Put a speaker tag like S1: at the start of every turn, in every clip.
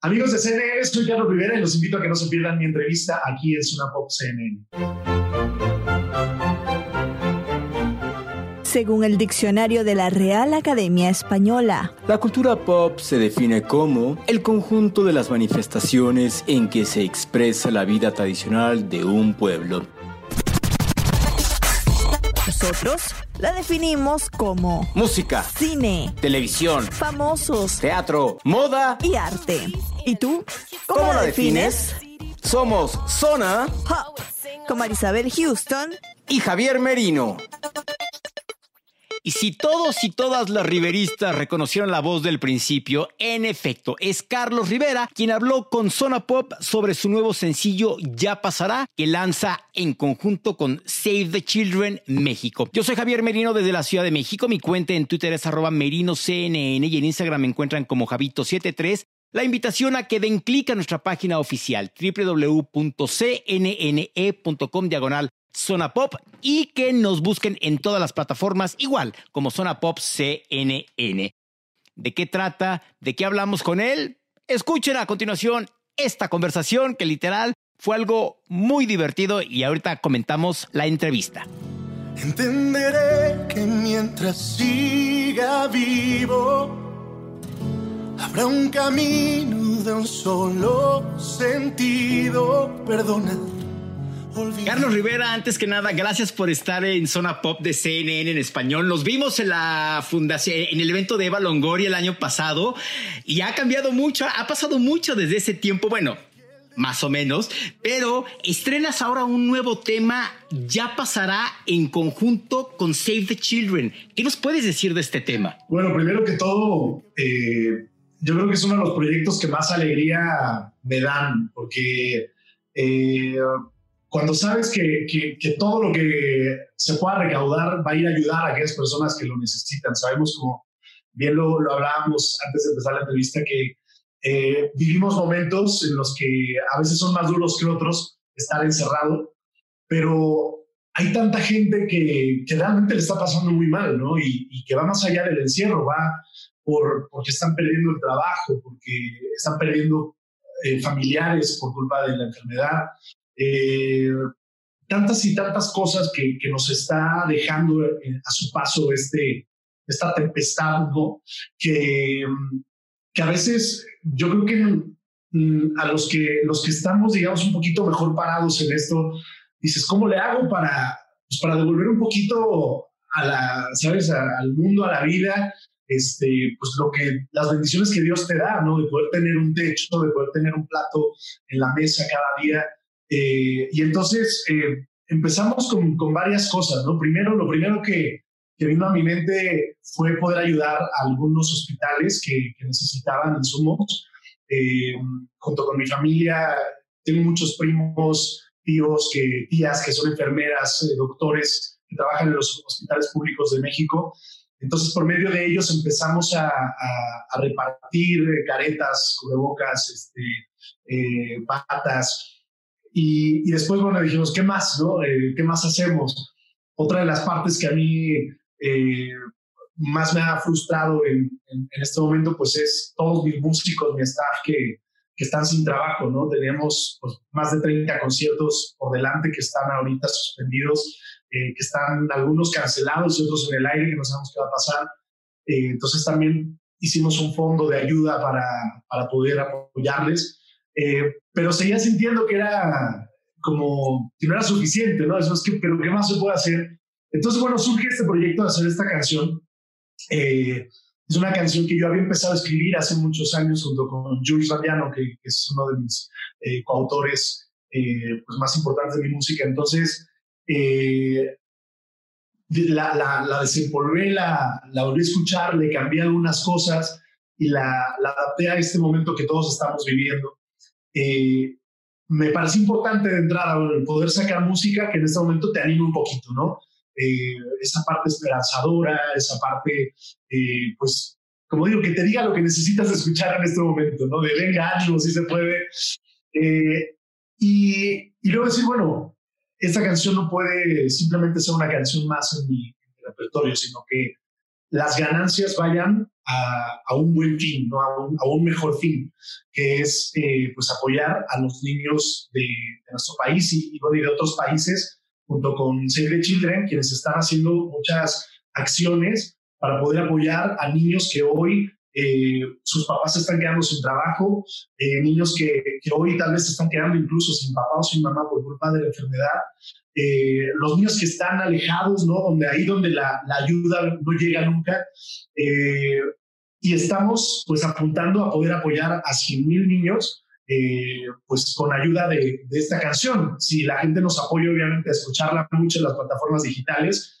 S1: Amigos de CNN, soy Carlos Rivera y los invito a que no se pierdan mi entrevista aquí en Zona Pop CNN.
S2: Según el diccionario de la Real Academia Española,
S3: la cultura pop se define como el conjunto de las manifestaciones en que se expresa la vida tradicional de un pueblo.
S2: Nosotros la definimos como
S3: música,
S2: cine,
S3: televisión,
S2: famosos,
S3: teatro, moda
S2: y arte. ¿Y tú?
S3: ¿Cómo, la defines? Somos Zona
S2: Pop con Marisabel Houston
S3: y Javier Merino.
S4: Y si todos y todas las riveristas reconocieron la voz del principio, en efecto, es Carlos Rivera quien habló con Zona Pop sobre su nuevo sencillo Ya Pasará, que lanza en conjunto con Save the Children México. Yo soy Javier Merino desde la Ciudad de México. Mi cuenta en Twitter es arroba merinoCNN y en Instagram me encuentran como Javito73. La invitación a que den clic a nuestra página oficial www.cnne.com diagonal Zona Pop y que nos busquen en todas las plataformas igual como Zona Pop CNN. ¿De qué trata? ¿De qué hablamos con él? Escuchen a continuación esta conversación que literal fue algo muy divertido y ahorita comentamos la entrevista.
S5: Entenderé que mientras siga vivo, habrá un camino de un solo sentido. Perdona
S4: Carlos Rivera, antes que nada, gracias por estar en Zona Pop de CNN en español. Nos vimos en la fundación, en el evento de Eva Longoria el año pasado y ha cambiado mucho, ha pasado mucho desde ese tiempo. Bueno, más o menos, pero estrenas ahora un nuevo tema, ya pasará en conjunto con Save the Children. ¿Qué nos puedes decir de este tema?
S1: Bueno, primero que todo, eh, yo creo que es uno de los proyectos que más alegría me dan, porque eh, cuando sabes que, que, todo lo que se pueda recaudar va a ir a ayudar a aquellas personas que lo necesitan. Sabemos, como bien lo, lo hablábamos antes de empezar la entrevista, que eh, vivimos momentos en los que a veces son más duros que otros estar encerrado, pero hay tanta gente que, que realmente le está pasando muy mal, ¿no? Y, y, que va más allá del encierro, va por, porque están perdiendo el trabajo, porque están perdiendo eh, familiares por culpa de la enfermedad, eh, tantas y tantas cosas que, que nos está dejando eh, a su paso este, esta tempestad, ¿no? Que, que a veces yo creo que mm, a los que, los que estamos, digamos, un poquito mejor parados en esto, dices, ¿cómo le hago para, pues para devolver un poquito a la, ¿sabes? al mundo, a la vida, este, pues lo que, las bendiciones que Dios te da, ¿no? De poder tener un techo, de poder tener un plato en la mesa cada día. Eh, y entonces eh, empezamos con, con, varias cosas, ¿no? Primero, lo primero que, que, vino a mi mente fue poder ayudar a algunos hospitales que, que necesitaban insumos. Eh, junto con mi familia, tengo muchos primos, tíos, que, tías que son enfermeras, doctores que trabajan en los hospitales públicos de México. Entonces, por medio de ellos empezamos a, a, a repartir caretas, cubrebocas, este, eh, patas, y, después, bueno, dijimos, ¿qué más? No? Eh, ¿Qué más hacemos? Otra de las partes que a mí eh, más me ha frustrado en, en, este momento, pues es todos mis músicos, mi staff que, que están sin trabajo, ¿no? Teníamos pues, más de 30 conciertos por delante que están ahorita suspendidos, eh, que están algunos cancelados y otros en el aire que no sabemos qué va a pasar. entonces también hicimos un fondo de ayuda para, para poder apoyarles. Eh, pero seguía sintiendo que era como que no era suficiente, ¿no? Eso es que, pero ¿qué más se puede hacer? Entonces, bueno, surge este proyecto de hacer esta canción. Eh, es una canción que yo había empezado a escribir hace muchos años junto con Jules Radiano, que, es uno de mis eh, coautores pues más importantes de mi música. Entonces, la, la, la desempolvé, la, la volví a escuchar, le cambié algunas cosas y la, la adapté a este momento que todos estamos viviendo. Eh, me parece importante de entrada poder sacar música que en este momento te anime un poquito, ¿no? Eh, esa parte esperanzadora, esa parte, eh, pues, como digo, que te diga lo que necesitas escuchar en este momento, ¿no? De venga, ánimo, si se puede. y, y, luego decir, bueno, esta canción no puede simplemente ser una canción más en mi, repertorio, sino que las ganancias vayan a, un buen fin, ¿no? a, un, mejor fin, que es eh, pues apoyar a los niños de, nuestro país y, y, de otros países, junto con Save the Children, quienes están haciendo muchas acciones para poder apoyar a niños que hoy eh, sus papás se están quedando sin trabajo, eh, niños que, que, hoy tal vez se están quedando incluso sin papá o sin mamá por culpa de la enfermedad, eh, los niños que están alejados, ¿no? Donde ahí donde la, la ayuda no llega nunca. y estamos pues apuntando a poder apoyar a 100 mil niños. pues con ayuda de, de, esta canción. Si la gente nos apoya, obviamente, a escucharla mucho en las plataformas digitales,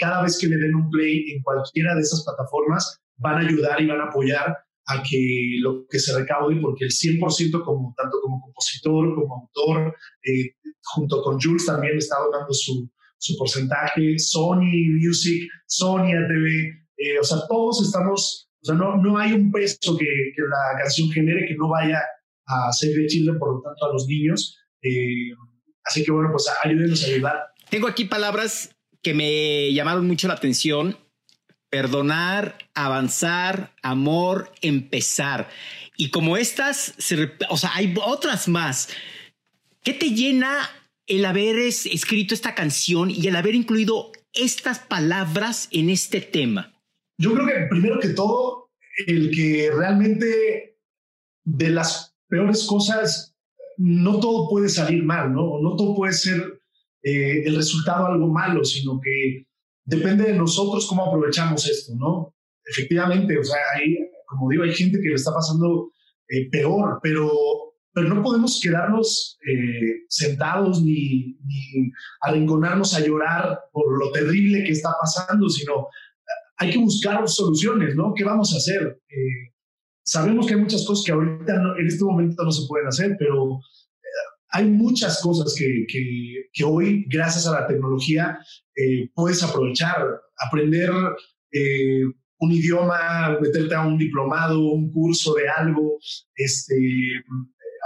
S1: cada vez que le den un play en cualquiera de esas plataformas, van a ayudar y van a apoyar a que lo que se recaude, porque el 100% como, tanto como compositor, como autor, eh, junto con Jules también está donando su, su porcentaje, Sony Music, Sony ATV, eh, o sea, todos estamos, o sea, no, no hay un peso que, que la canción genere que no vaya a Save de Chile, por lo tanto, a los niños. Eh, así que bueno, pues ayúdenos a ayudar.
S4: Tengo aquí palabras que me llamaron mucho la atención perdonar, avanzar, amor, empezar. Y como estas, o sea, hay otras más. ¿Qué te llena el haber escrito esta canción y el haber incluido estas palabras en este tema?
S1: Yo creo que primero que todo, el que realmente de las peores cosas, no todo puede salir mal, ¿no? No todo puede ser eh, el resultado algo malo, sino que depende de nosotros cómo aprovechamos esto, ¿no? Efectivamente, o sea, hay, como digo, hay gente que le está pasando eh, peor, pero, pero no podemos quedarnos eh, sentados ni, ni arrinconarnos a llorar por lo terrible que está pasando, sino eh, hay que buscar soluciones, ¿no? ¿Qué vamos a hacer? sabemos que hay muchas cosas que ahorita en este momento no se pueden hacer, pero hay muchas cosas que, que, hoy, gracias a la tecnología, eh, puedes aprovechar. Aprender eh, un idioma, meterte a un diplomado, un curso de algo, este,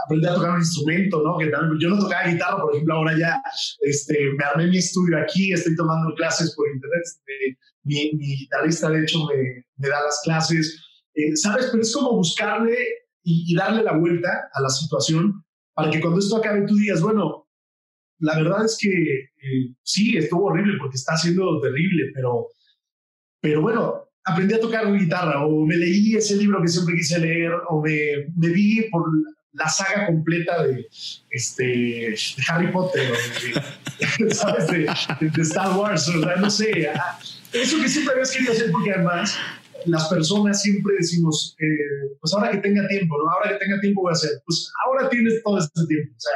S1: aprender a tocar un instrumento, ¿no? Que yo no tocaba guitarra, por ejemplo, ahora ya este, me armé mi estudio aquí, estoy tomando clases por internet. Este, mi, mi, guitarrista, de hecho, me, me da las clases. Eh, ¿Sabes? Pero es como buscarle y, y darle la vuelta a la situación para que cuando esto acabe tú digas, bueno, la verdad es que eh, sí, estuvo horrible porque está siendo terrible, pero, pero bueno, aprendí a tocar guitarra o me leí ese libro que siempre quise leer o me, me vi por la saga completa de, este, de Harry Potter o de, ¿sabes? De, Star Wars, o sea, no sé, ah, eso que siempre habías querido hacer porque además las personas siempre decimos, eh, pues ahora que tenga tiempo, ¿no? Ahora que tenga tiempo voy a hacer. Pues ahora tienes todo este tiempo. O sea,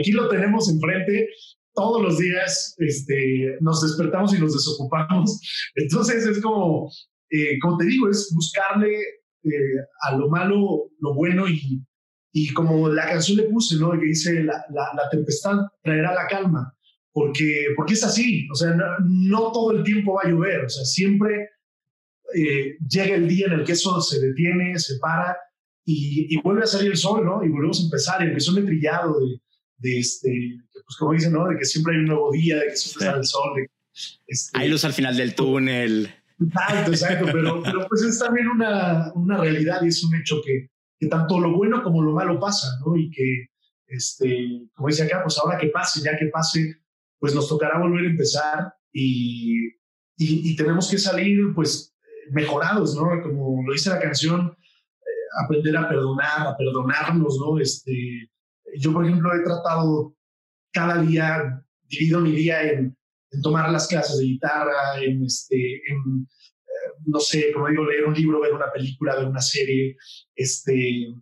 S1: aquí lo tenemos enfrente todos los días, este, nos despertamos y nos desocupamos. Entonces es como, eh, como te digo, es buscarle eh, a lo malo lo bueno y, y como la canción le puse, ¿no? Que dice, la, la, tempestad traerá la calma. Porque, porque es así, o sea, no, no todo el tiempo va a llover, o sea, siempre eh, llega el día en el que eso se detiene, se para y, vuelve a salir el sol, ¿no? Y volvemos a empezar. Y empezó el trillado de, de, este, pues como dicen, ¿no? De que siempre hay un nuevo día, de que siempre sale el sol. De,
S4: este, hay luz al final del túnel.
S1: Exacto, exacto. pero, pero pues es también una, una realidad y es un hecho que, que tanto lo bueno como lo malo pasa, ¿no? Y que, este, como dice acá, pues ahora que pase, ya que pase, pues nos tocará volver a empezar y, y, y tenemos que salir, pues, mejorados, ¿no? Como lo dice la canción, eh, aprender a perdonar, a perdonarnos, ¿no? Este, yo, por ejemplo, he tratado cada día, divido mi día en, tomar las clases de guitarra, en, este, en eh, no sé, como digo, leer un libro, ver una película, ver una serie, este, eh,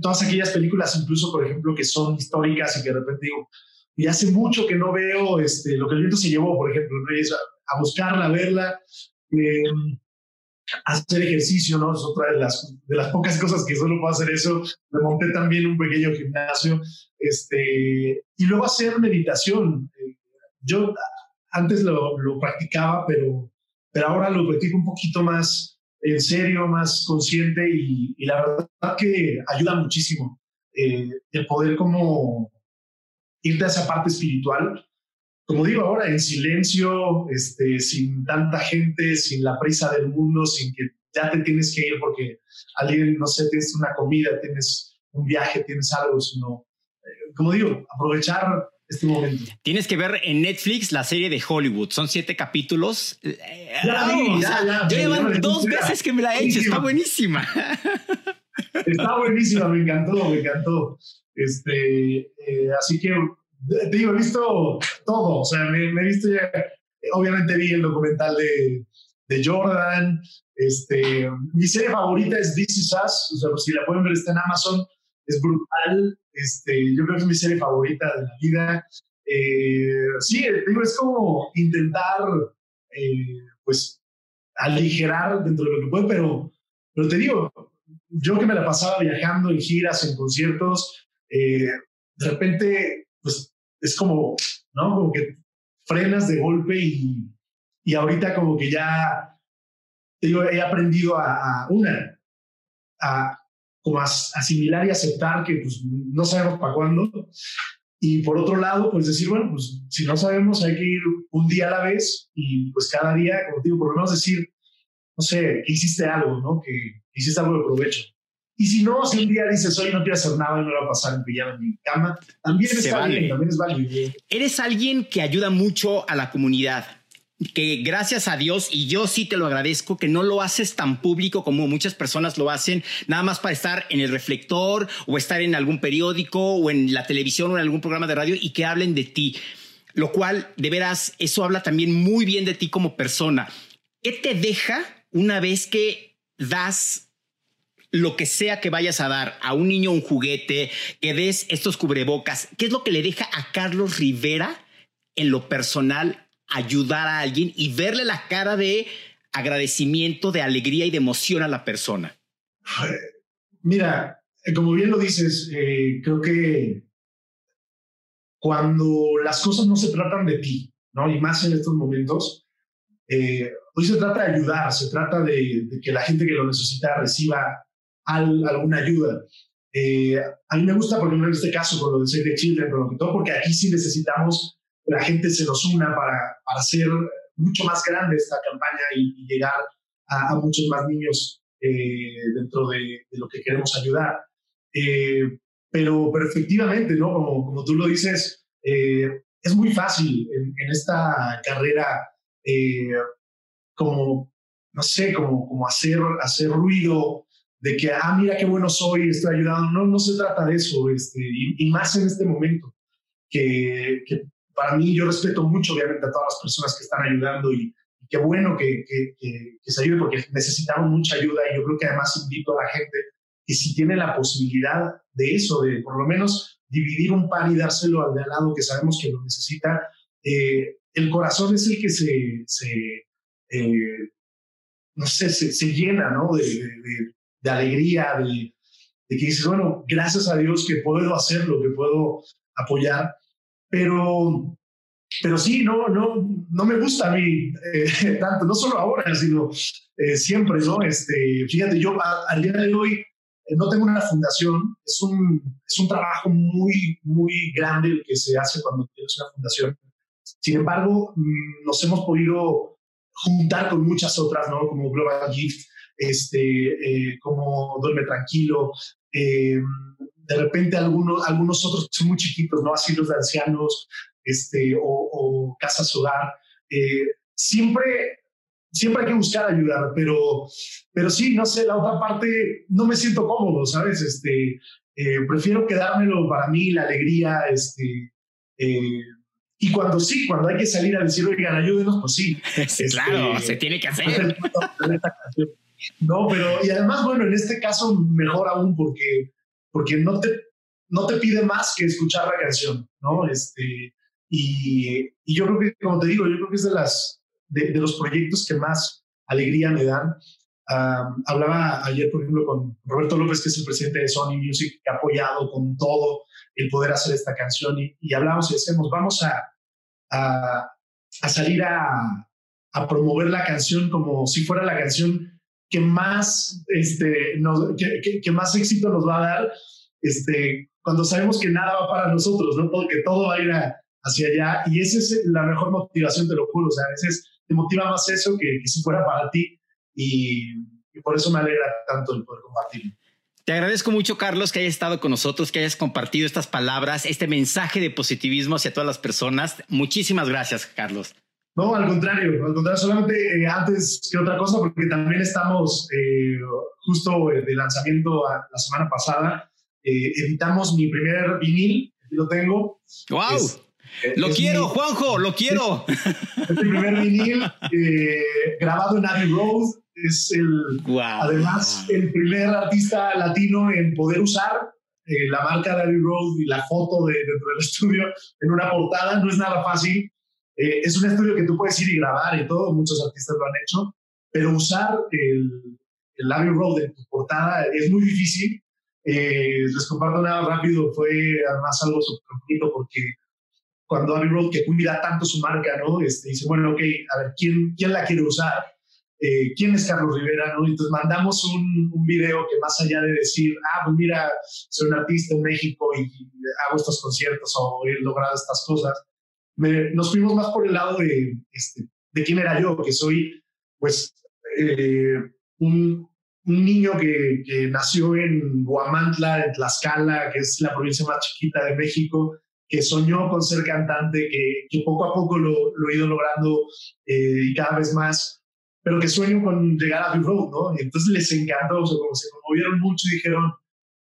S1: todas aquellas películas, incluso, por ejemplo, que son históricas y que de repente digo, y hace mucho que no veo este, lo que el viento se llevó, por ejemplo, ¿no? a, buscarla, a verla. Eh, hacer ejercicio, ¿no? Es otra de las, de las pocas cosas que solo puedo hacer eso. Me monté también un pequeño gimnasio. Este, y luego hacer meditación. Yo antes lo, lo practicaba, pero, pero ahora lo practico un poquito más en serio, más consciente y, y la verdad que ayuda muchísimo eh, el poder como irte a esa parte espiritual como digo ahora, en silencio, este, sin tanta gente, sin la prisa del mundo, sin que ya te tienes que ir porque alguien, no sé, tienes una comida, tienes un viaje, tienes algo, sino, eh, como digo, aprovechar este momento.
S4: Tienes que ver en Netflix la serie de Hollywood. Son siete capítulos.
S1: Ya, ya,
S4: llevan dos veces que me la he hecho. Está buenísima.
S1: Está buenísima. Me encantó, me encantó. Este, eh, así que te digo, he visto todo. O sea, me, he visto ya. Obviamente vi el documental de, de Jordan. Este, mi serie favorita es This Is Us. O sea, si la pueden ver, está en Amazon. Es brutal. Este, yo creo que es mi serie favorita de la vida. Eh, sí, digo, es como intentar, eh, pues, aligerar dentro de lo que puede, pero, pero te digo, yo que me la pasaba viajando en giras, en conciertos, eh, de repente, pues, es como, ¿no? Como que frenas de golpe y, y ahorita como que ya, digo, he aprendido a, a una, a como asimilar y aceptar que pues, no sabemos para cuándo. Y por otro lado, pues decir, bueno, pues si no sabemos, hay que ir un día a la vez y pues cada día, como digo, por lo menos decir, no sé, hiciste algo, ¿no? Que hiciste algo de provecho. Y si no, si un día dices, hoy no quiero hacer nada y no lo va a pasar en pijama en mi cama, también bien, también es válido.
S4: Eres alguien que ayuda mucho a la comunidad que gracias a Dios, y yo sí te lo agradezco, que no lo haces tan público como muchas personas lo hacen, nada más para estar en el reflector o estar en algún periódico o en la televisión o en algún programa de radio y que hablen de ti. Lo cual, de veras, eso habla también muy bien de ti como persona. ¿Qué te deja una vez que das lo que sea que vayas a dar a un niño un juguete, que des estos cubrebocas? ¿Qué es lo que le deja a Carlos Rivera en lo personal ayudar a alguien y verle la cara de agradecimiento, de alegría y de emoción a la persona?
S1: Mira, eh, como bien lo dices, eh, creo que cuando las cosas no se tratan de ti, ¿no? Y más en estos momentos, eh, hoy se trata de ayudar, se trata de, que la gente que lo necesita reciba alguna ayuda. a mí me gusta, por ejemplo, en este caso, con lo de Save the Children, con lo que todo, porque aquí sí necesitamos la gente se nos una para, para hacer mucho más grande esta campaña y, llegar a, muchos más niños eh, dentro de, lo que queremos ayudar. Eh, pero, pero efectivamente, ¿no? Como, como tú lo dices, eh, es muy fácil en, esta carrera como, no sé, como, como hacer, hacer ruido de que, ah, mira qué bueno soy, estoy ayudando. No, no se trata de eso, este, y, más en este momento, que, que para mí yo respeto mucho obviamente a todas las personas que están ayudando y, qué bueno que, que, se ayude porque necesitamos mucha ayuda y yo creo que además invito a la gente que si tiene la posibilidad de eso, de por lo menos dividir un pan y dárselo al de al lado que sabemos que lo necesita, eh, el corazón es el que se, se eh, no sé, se, llena ¿no? de, de, de alegría, de, de que dices, bueno, gracias a Dios que puedo hacerlo, que puedo apoyar. Pero, pero sí, no, no, no me gusta a mí eh, tanto, no solo ahora, sino eh, siempre, ¿no? Este, fíjate, yo al día de hoy eh, no tengo una fundación, es un, es un trabajo muy, muy grande el que se hace cuando tienes una fundación. Sin embargo, mm, nos hemos podido juntar con muchas otras, ¿no? Como Global Gift, este, como Duerme Tranquilo, de repente algunos, algunos otros son muy chiquitos, ¿no? Asilos de ancianos este, o, casas hogar. Eh, siempre, siempre hay que buscar ayudar, pero, pero sí, no sé, la otra parte no me siento cómodo, ¿sabes? Este, eh, prefiero quedármelo para mí, la alegría, este, eh, y cuando sí, cuando hay que salir a decir, oigan, ayúdenos, pues sí.
S4: claro, este, se tiene que hacer.
S1: No, pero, y además, bueno, en este caso mejor aún porque porque no te, no te pide más que escuchar la canción, ¿no? Este, y, y yo creo que, como te digo, yo creo que es de, las, de, los proyectos que más alegría me dan. hablaba ayer, por ejemplo, con Roberto López, que es el presidente de Sony Music, que ha apoyado con todo el poder hacer esta canción, y, hablamos y decimos, vamos a, a, a salir a, a promover la canción como si fuera la canción que más, este, que, que, más éxito nos va a dar este, cuando sabemos que nada va para nosotros, ¿no? que todo va a ir hacia allá y esa es la mejor motivación, te lo juro, o sea, a veces te motiva más eso que, que si fuera para ti y, y por eso me alegra tanto el poder compartirlo.
S4: Te agradezco mucho, Carlos, que hayas estado con nosotros, que hayas compartido estas palabras, este mensaje de positivismo hacia todas las personas. Muchísimas gracias, Carlos.
S1: No, al contrario, al contrario, solamente eh, antes que otra cosa, porque también estamos eh, justo de lanzamiento la semana pasada, eh, editamos mi primer vinil, lo tengo.
S4: ¡Wow! lo quiero, Juanjo, lo quiero.
S1: Es, mi primer vinil grabado en Abbey Road es el, además, el primer artista latino en poder usar eh, la marca de Abbey Road y la foto de, dentro del estudio en una portada. No es nada fácil. Eh, es un estudio que tú puedes ir y grabar y todo, muchos artistas lo han hecho, pero usar el, el Abbey Road en tu portada es muy difícil. Eh, les comparto nada rápido, fue además algo súper porque cuando Abbey Road, que cuida tanto su marca, ¿no? Este, dice, bueno, ok, a ver, ¿quién, quién la quiere usar? Eh, quién es Carlos Rivera, ¿no? Entonces mandamos un, un, video que más allá de decir, ah, pues mira, soy un artista en México y, hago estos conciertos o he logrado estas cosas, nos fuimos más por el lado de, este, de quién era yo, que soy, pues, eh, un, un, niño que, que, nació en Guamantla, en Tlaxcala, que es la provincia más chiquita de México, que soñó con ser cantante, que, que poco a poco lo, lo he ido logrando eh, y cada vez más pero que sueño con llegar a Big Road, ¿no? Y entonces les encantó, o sea, como se conmovieron mucho y dijeron,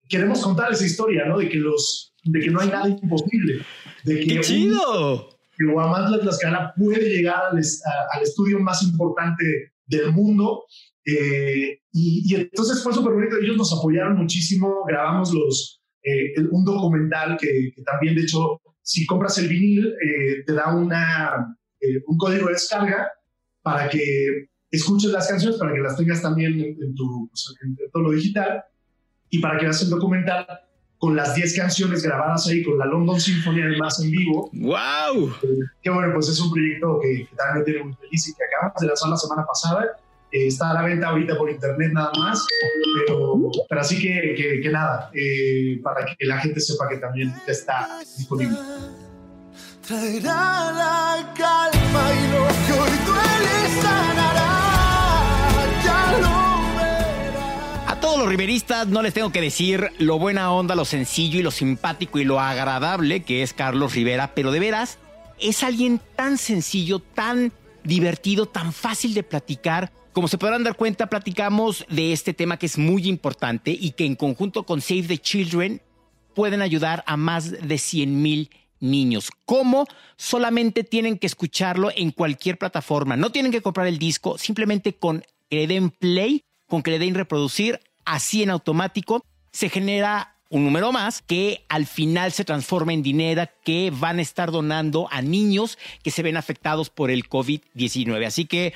S1: queremos contar esa historia, ¿no? De que, los, de que no hay nada imposible. De que
S4: ¡Qué chido!
S1: Que Guamantla Tlaxcala puede llegar al, al, estudio más importante del mundo. Eh, y, y, entonces fue súper bonito, ellos nos apoyaron muchísimo, grabamos los, eh, un documental que, también, de hecho, si compras el vinil, eh, te da una, un código de descarga para que escuches las canciones para que las tengas también en, tu, en todo lo digital y para que veas el documental con las 10 canciones grabadas ahí con la London Symphony además en vivo.
S4: ¡Wow!
S1: Eh, que bueno, pues es un proyecto que, también me tiene muy feliz y que acabamos de lanzar la semana pasada. Eh, está a la venta ahorita por internet nada más, pero, pero así que, que, nada, eh, para que la gente sepa que también está disponible. Traerá la calma y lo
S4: los riveristas no les tengo que decir lo buena onda, lo sencillo y lo simpático y lo agradable que es Carlos Rivera, pero de veras es alguien tan sencillo, tan divertido, tan fácil de platicar. Como se podrán dar cuenta, platicamos de este tema que es muy importante y que en conjunto con Save the Children pueden ayudar a más de 100 mil niños. ¿Cómo? Solamente tienen que escucharlo en cualquier plataforma. No tienen que comprar el disco, simplemente con que le den play, con que le den reproducir, así en automático se genera un número más que al final se transforma en dinero que van a estar donando a niños que se ven afectados por el COVID-19. Así que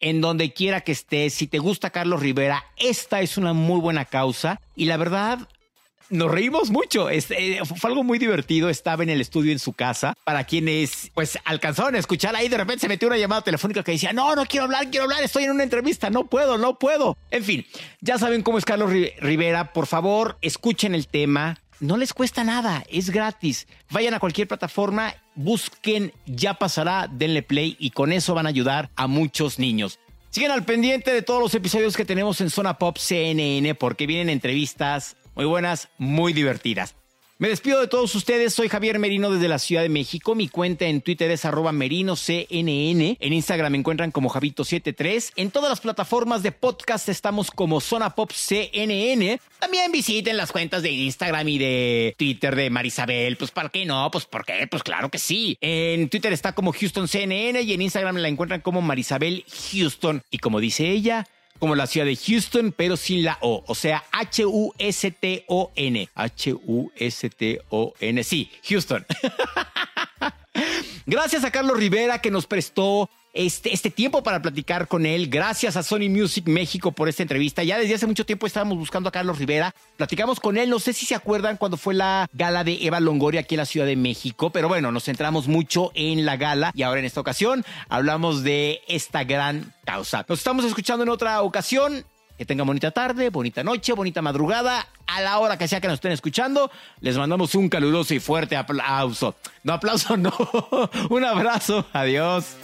S4: en donde quiera que estés, si te gusta Carlos Rivera, esta es una muy buena causa y la verdad nos reímos mucho. Eh, fue algo muy divertido. Estaba en el estudio en su casa. Para quienes pues alcanzaron a escuchar ahí, de repente se metió una llamada telefónica que decía: No, no quiero hablar, quiero hablar. Estoy en una entrevista. No puedo, no puedo. En fin, ya saben cómo es Carlos Rivera. Por favor, escuchen el tema. No les cuesta nada, es gratis. Vayan a cualquier plataforma, busquen Ya pasará, denle play y con eso van a ayudar a muchos niños. Siguen al pendiente de todos los episodios que tenemos en Zona Pop CNN porque vienen entrevistas, muy buenas, muy divertidas. Me despido de todos ustedes, soy Javier Merino desde la Ciudad de México. Mi cuenta en Twitter es arroba merinoCNN. En Instagram me encuentran como Javito73. En todas las plataformas de podcast estamos como Zona Pop. También visiten las cuentas de Instagram y de Twitter de Marisabel. Pues ¿para qué no? Pues ¿por qué? Pues claro que sí. En Twitter está como Houston CNN y en Instagram la encuentran como Marisabel Houston. Y como dice ella, como la ciudad de Houston, pero sin la O. O sea, H-U-S-T-O-N. H-U-S-T-O-N. Sí, Houston. Gracias a Carlos Rivera que nos prestó este, este tiempo para platicar con él. Gracias a Sony Music México por esta entrevista. Ya desde hace mucho tiempo estábamos buscando a Carlos Rivera. Platicamos con él. No sé si se acuerdan cuando fue la gala de Eva Longoria aquí en la Ciudad de México, pero bueno, nos centramos mucho en la gala y ahora en esta ocasión hablamos de esta gran causa. Nos estamos escuchando en otra ocasión. Que tengan bonita tarde, bonita noche, bonita madrugada. A la hora que sea que nos estén escuchando, les mandamos un caluroso y fuerte aplauso. No aplauso, no. un abrazo. Adiós.